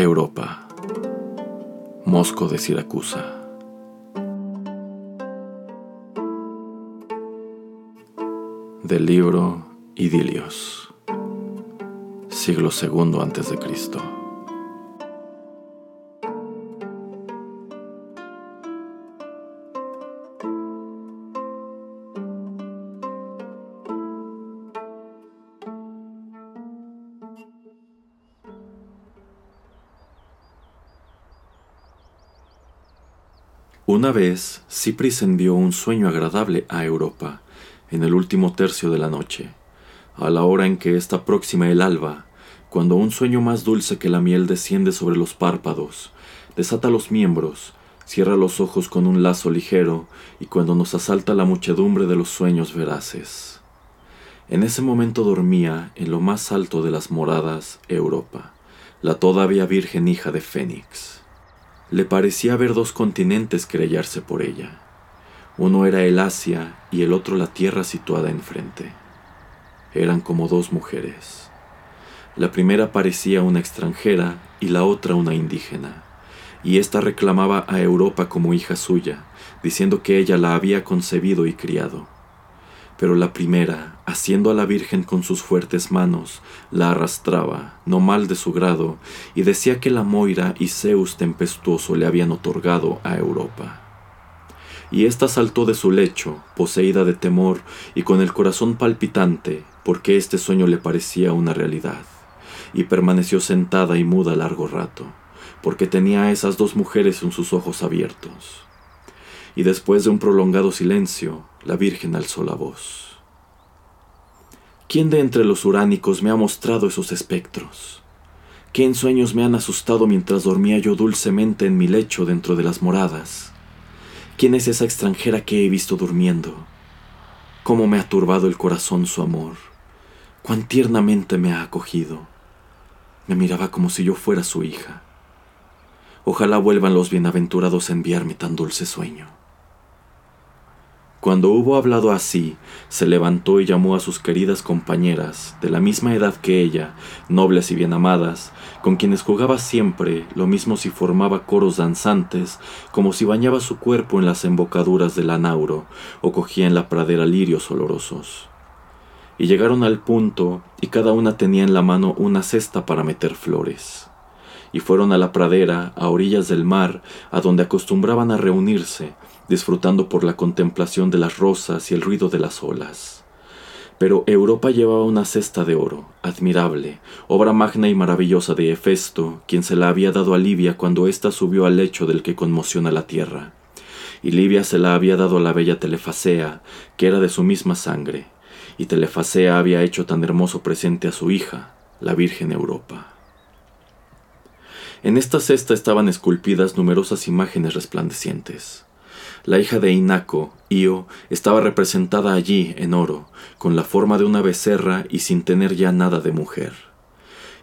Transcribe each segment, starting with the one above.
Europa. Mosco de Siracusa. Del libro Idilios. Siglo II antes de Cristo. Una vez, Cipris envió un sueño agradable a Europa, en el último tercio de la noche, a la hora en que está próxima el alba, cuando un sueño más dulce que la miel desciende sobre los párpados, desata los miembros, cierra los ojos con un lazo ligero, y cuando nos asalta la muchedumbre de los sueños veraces. En ese momento dormía, en lo más alto de las moradas, Europa, la todavía virgen hija de Fénix. Le parecía ver dos continentes querellarse por ella. Uno era el Asia y el otro la tierra situada enfrente. Eran como dos mujeres. La primera parecía una extranjera y la otra una indígena, y ésta reclamaba a Europa como hija suya, diciendo que ella la había concebido y criado. Pero la primera, haciendo a la Virgen con sus fuertes manos, la arrastraba, no mal de su grado, y decía que la Moira y Zeus tempestuoso le habían otorgado a Europa. Y ésta saltó de su lecho, poseída de temor y con el corazón palpitante, porque este sueño le parecía una realidad, y permaneció sentada y muda largo rato, porque tenía a esas dos mujeres en sus ojos abiertos. Y después de un prolongado silencio, la Virgen alzó la voz. ¿Quién de entre los uránicos me ha mostrado esos espectros? ¿Qué ensueños me han asustado mientras dormía yo dulcemente en mi lecho dentro de las moradas? ¿Quién es esa extranjera que he visto durmiendo? ¿Cómo me ha turbado el corazón su amor? ¿Cuán tiernamente me ha acogido? Me miraba como si yo fuera su hija. Ojalá vuelvan los bienaventurados a enviarme tan dulce sueño. Cuando hubo hablado así, se levantó y llamó a sus queridas compañeras, de la misma edad que ella, nobles y bien amadas, con quienes jugaba siempre, lo mismo si formaba coros danzantes, como si bañaba su cuerpo en las embocaduras del anauro, o cogía en la pradera lirios olorosos. Y llegaron al punto, y cada una tenía en la mano una cesta para meter flores y fueron a la pradera, a orillas del mar, a donde acostumbraban a reunirse, disfrutando por la contemplación de las rosas y el ruido de las olas. Pero Europa llevaba una cesta de oro, admirable, obra magna y maravillosa de Hefesto, quien se la había dado a Livia cuando ésta subió al lecho del que conmociona la tierra. Y Livia se la había dado a la bella Telefasea, que era de su misma sangre, y Telefasea había hecho tan hermoso presente a su hija, la Virgen Europa. En esta cesta estaban esculpidas numerosas imágenes resplandecientes. La hija de Inaco, Io, estaba representada allí en oro, con la forma de una becerra y sin tener ya nada de mujer.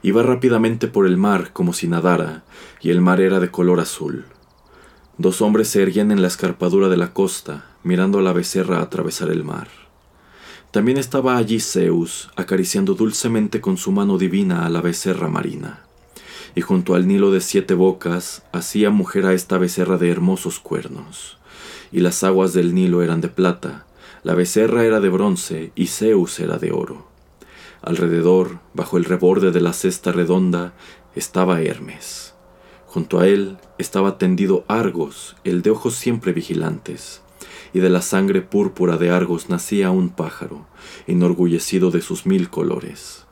Iba rápidamente por el mar como si nadara, y el mar era de color azul. Dos hombres se erguían en la escarpadura de la costa, mirando a la becerra atravesar el mar. También estaba allí Zeus, acariciando dulcemente con su mano divina a la becerra marina. Y junto al Nilo de siete bocas hacía mujer a esta becerra de hermosos cuernos y las aguas del Nilo eran de plata, la becerra era de bronce y Zeus era de oro. Alrededor, bajo el reborde de la cesta redonda, estaba Hermes. Junto a él estaba tendido Argos, el de ojos siempre vigilantes, y de la sangre púrpura de Argos nacía un pájaro, enorgullecido de sus mil colores.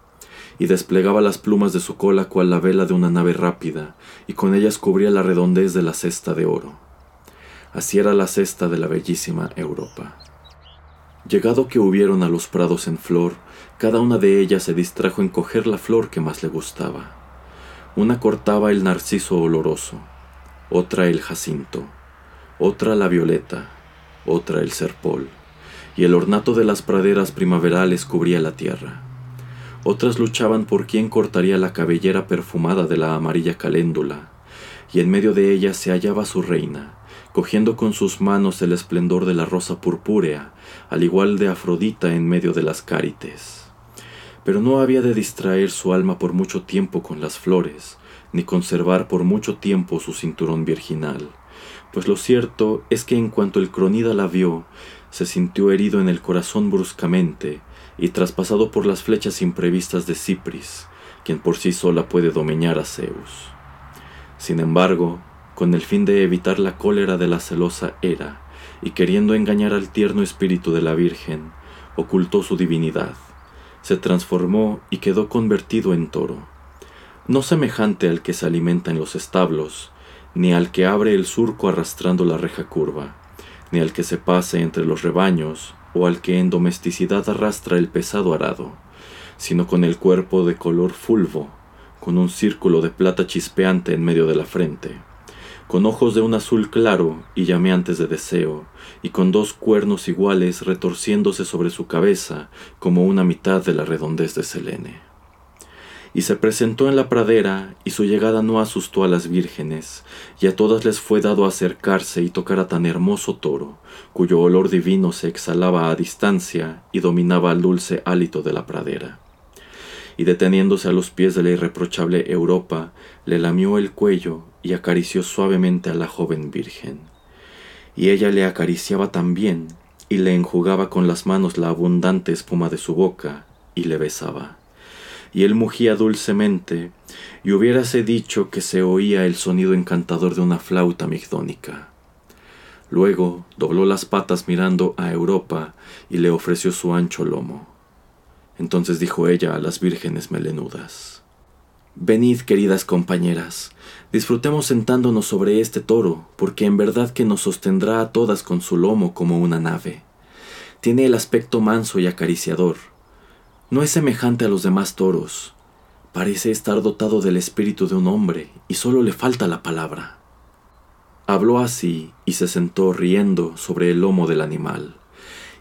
Y desplegaba las plumas de su cola cual la vela de una nave rápida, y con ellas cubría la redondez de la cesta de oro. Así era la cesta de la bellísima Europa. Llegado que hubieron a los prados en flor, cada una de ellas se distrajo en coger la flor que más le gustaba. Una cortaba el narciso oloroso, otra el jacinto, otra la violeta, otra el serpol, y el ornato de las praderas primaverales cubría la tierra. Otras luchaban por quién cortaría la cabellera perfumada de la amarilla caléndula, y en medio de ellas se hallaba su reina, cogiendo con sus manos el esplendor de la rosa purpúrea, al igual de Afrodita en medio de las cárites. Pero no había de distraer su alma por mucho tiempo con las flores, ni conservar por mucho tiempo su cinturón virginal, pues lo cierto es que en cuanto el cronida la vio, se sintió herido en el corazón bruscamente y traspasado por las flechas imprevistas de Cipris, quien por sí sola puede domeñar a Zeus. Sin embargo, con el fin de evitar la cólera de la celosa Hera, y queriendo engañar al tierno espíritu de la Virgen, ocultó su divinidad, se transformó y quedó convertido en toro, no semejante al que se alimenta en los establos, ni al que abre el surco arrastrando la reja curva, ni al que se pase entre los rebaños, o al que en domesticidad arrastra el pesado arado, sino con el cuerpo de color fulvo, con un círculo de plata chispeante en medio de la frente, con ojos de un azul claro y llameantes de deseo, y con dos cuernos iguales retorciéndose sobre su cabeza como una mitad de la redondez de Selene. Y se presentó en la pradera, y su llegada no asustó a las vírgenes, y a todas les fue dado acercarse y tocar a tan hermoso toro, cuyo olor divino se exhalaba a distancia y dominaba al dulce hálito de la pradera y deteniéndose a los pies de la irreprochable Europa, le lamió el cuello y acarició suavemente a la joven virgen. Y ella le acariciaba también, y le enjugaba con las manos la abundante espuma de su boca, y le besaba. Y él mugía dulcemente, y hubiérase dicho que se oía el sonido encantador de una flauta migdónica. Luego dobló las patas mirando a Europa y le ofreció su ancho lomo. Entonces dijo ella a las vírgenes melenudas, Venid, queridas compañeras, disfrutemos sentándonos sobre este toro, porque en verdad que nos sostendrá a todas con su lomo como una nave. Tiene el aspecto manso y acariciador. No es semejante a los demás toros. Parece estar dotado del espíritu de un hombre, y solo le falta la palabra. Habló así, y se sentó riendo sobre el lomo del animal,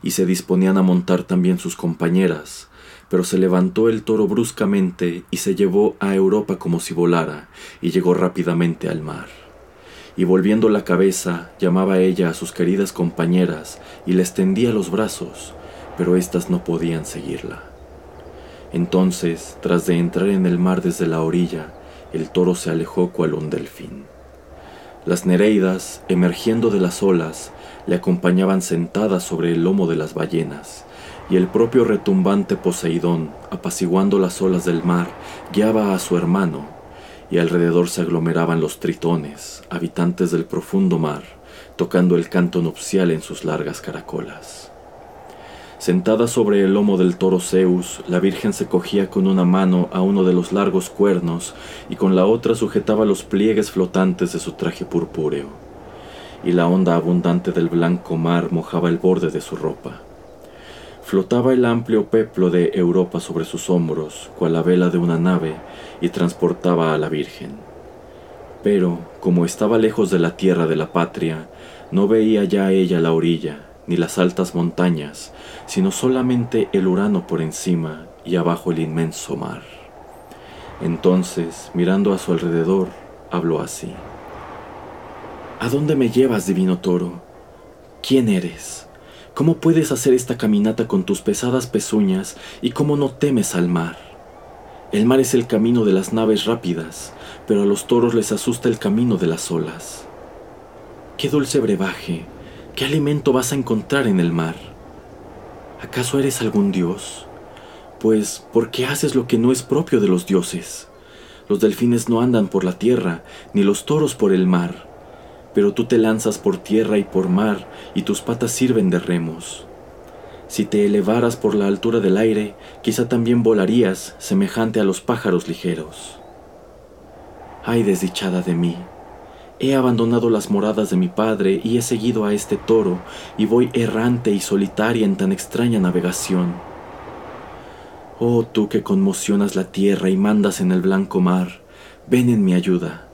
y se disponían a montar también sus compañeras, pero se levantó el toro bruscamente y se llevó a Europa como si volara, y llegó rápidamente al mar. Y volviendo la cabeza, llamaba ella a sus queridas compañeras y les tendía los brazos, pero éstas no podían seguirla. Entonces, tras de entrar en el mar desde la orilla, el toro se alejó cual un delfín. Las Nereidas, emergiendo de las olas, le acompañaban sentadas sobre el lomo de las ballenas, y el propio retumbante Poseidón, apaciguando las olas del mar, guiaba a su hermano, y alrededor se aglomeraban los tritones, habitantes del profundo mar, tocando el canto nupcial en sus largas caracolas. Sentada sobre el lomo del toro Zeus, la Virgen se cogía con una mano a uno de los largos cuernos y con la otra sujetaba los pliegues flotantes de su traje purpúreo, y la onda abundante del blanco mar mojaba el borde de su ropa. Flotaba el amplio peplo de Europa sobre sus hombros, cual la vela de una nave, y transportaba a la Virgen. Pero, como estaba lejos de la tierra de la patria, no veía ya ella la orilla, ni las altas montañas, sino solamente el Urano por encima y abajo el inmenso mar. Entonces, mirando a su alrededor, habló así. ¿A dónde me llevas, divino toro? ¿Quién eres? ¿Cómo puedes hacer esta caminata con tus pesadas pezuñas y cómo no temes al mar? El mar es el camino de las naves rápidas, pero a los toros les asusta el camino de las olas. Qué dulce brebaje, qué alimento vas a encontrar en el mar. ¿Acaso eres algún dios? Pues, ¿por qué haces lo que no es propio de los dioses? Los delfines no andan por la tierra, ni los toros por el mar pero tú te lanzas por tierra y por mar, y tus patas sirven de remos. Si te elevaras por la altura del aire, quizá también volarías semejante a los pájaros ligeros. Ay desdichada de mí, He abandonado las moradas de mi padre y he seguido a este toro y voy errante y solitaria en tan extraña navegación. Oh tú que conmocionas la tierra y mandas en el blanco mar, ven en mi ayuda.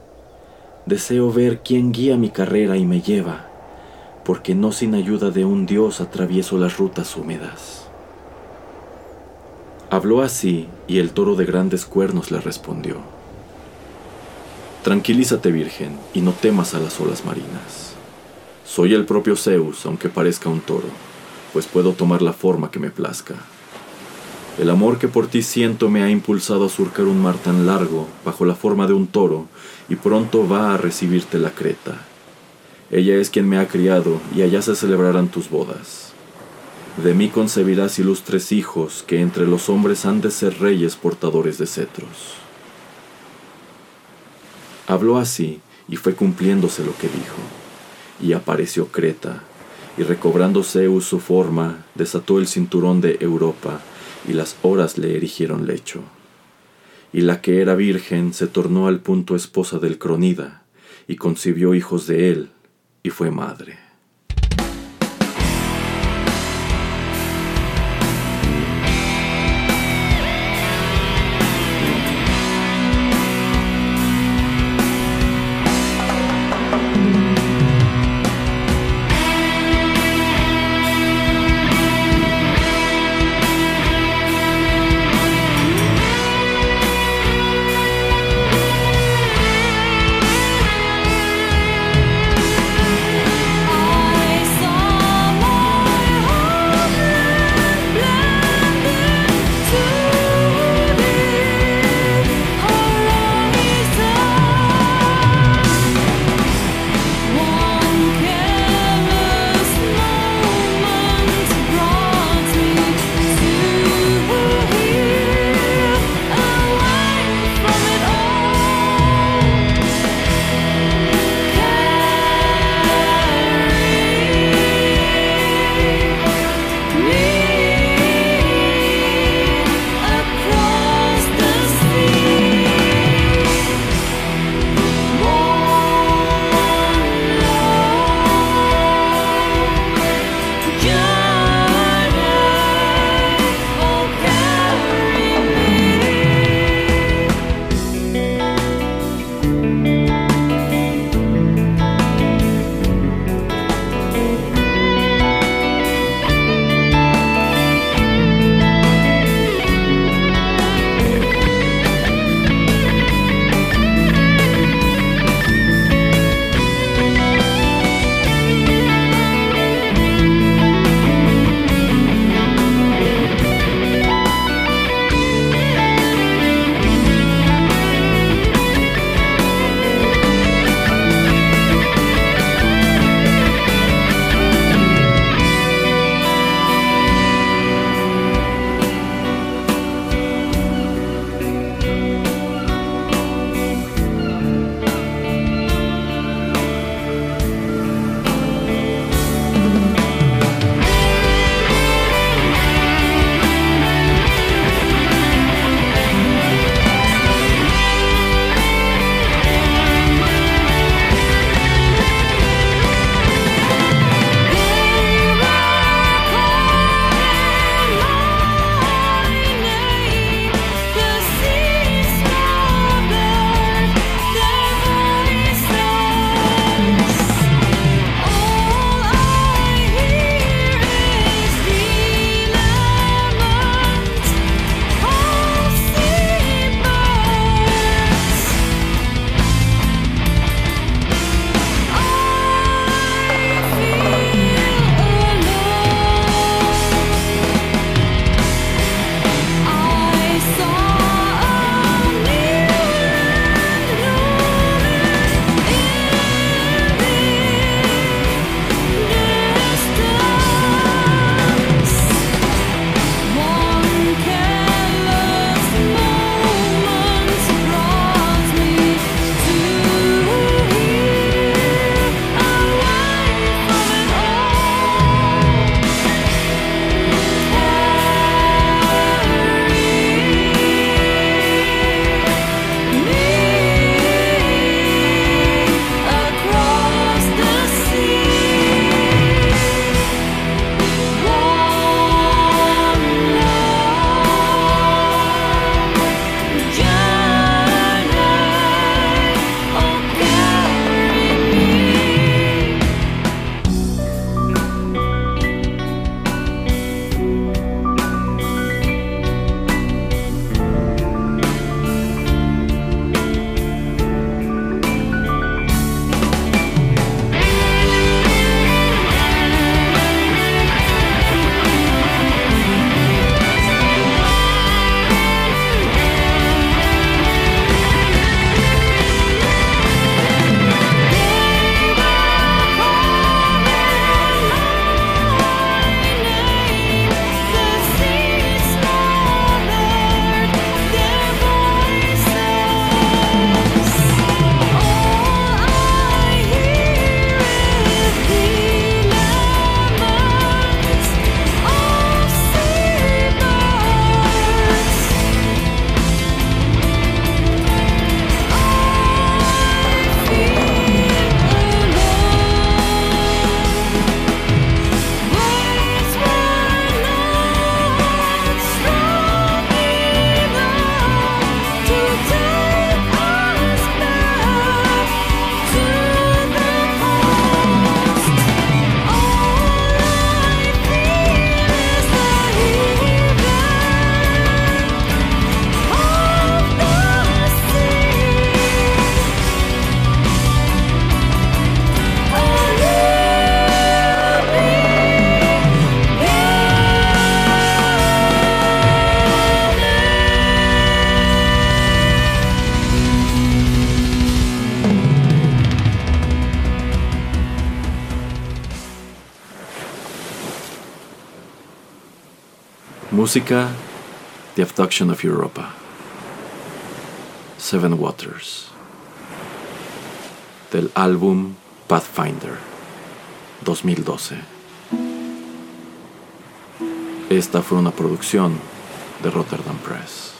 Deseo ver quién guía mi carrera y me lleva, porque no sin ayuda de un Dios atravieso las rutas húmedas. Habló así y el toro de grandes cuernos le respondió. Tranquilízate, Virgen, y no temas a las olas marinas. Soy el propio Zeus, aunque parezca un toro, pues puedo tomar la forma que me plazca. El amor que por ti siento me ha impulsado a surcar un mar tan largo, bajo la forma de un toro, y pronto va a recibirte la creta. Ella es quien me ha criado, y allá se celebrarán tus bodas. De mí concebirás ilustres hijos, que entre los hombres han de ser reyes portadores de cetros. Habló así y fue cumpliéndose lo que dijo. Y apareció Creta, y recobrando Zeus su forma, desató el cinturón de Europa, y las horas le erigieron lecho. Y la que era virgen se tornó al punto esposa del Cronida, y concibió hijos de él, y fue madre. Música The Abduction of Europa. Seven Waters. Del álbum Pathfinder 2012. Esta fue una producción de Rotterdam Press.